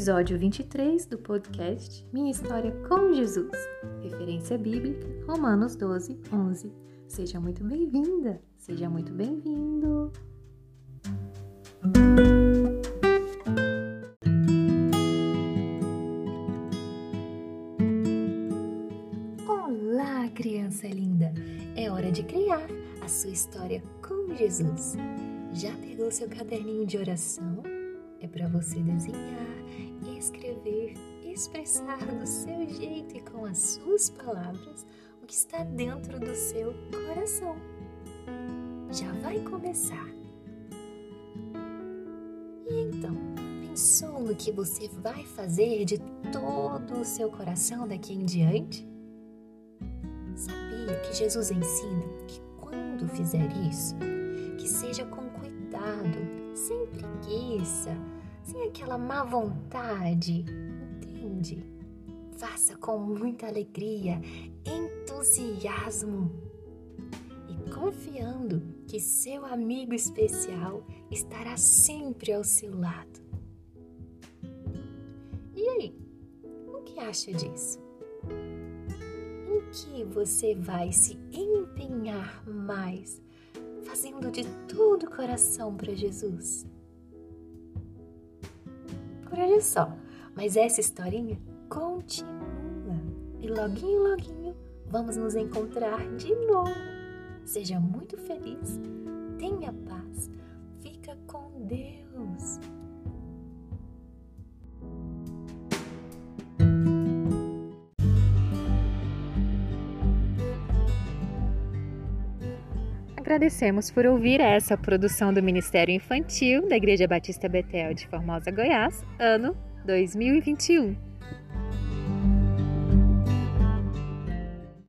episódio 23 do podcast Minha História com Jesus, referência bíblica Romanos 12, 11. Seja muito bem-vinda, seja muito bem-vindo. Olá, criança linda! É hora de criar a sua história com Jesus. Já pegou seu caderninho de oração? É para você desenhar, escrever, expressar do seu jeito e com as suas palavras o que está dentro do seu coração. Já vai começar. E então, pensou no que você vai fazer de todo o seu coração daqui em diante? Sabia que Jesus ensina que quando fizer isso, que seja com cuidado, sem preguiça, sem aquela má vontade, entende? Faça com muita alegria, entusiasmo e confiando que seu amigo especial estará sempre ao seu lado. E aí, o que acha disso? Em que você vai se empenhar mais fazendo de todo o coração para Jesus. Por hoje só, mas essa historinha continua. E loguinho, loguinho, vamos nos encontrar de novo. Seja muito feliz, tenha paz, fica com Deus. Agradecemos por ouvir essa produção do Ministério Infantil da Igreja Batista Betel de Formosa, Goiás, ano 2021.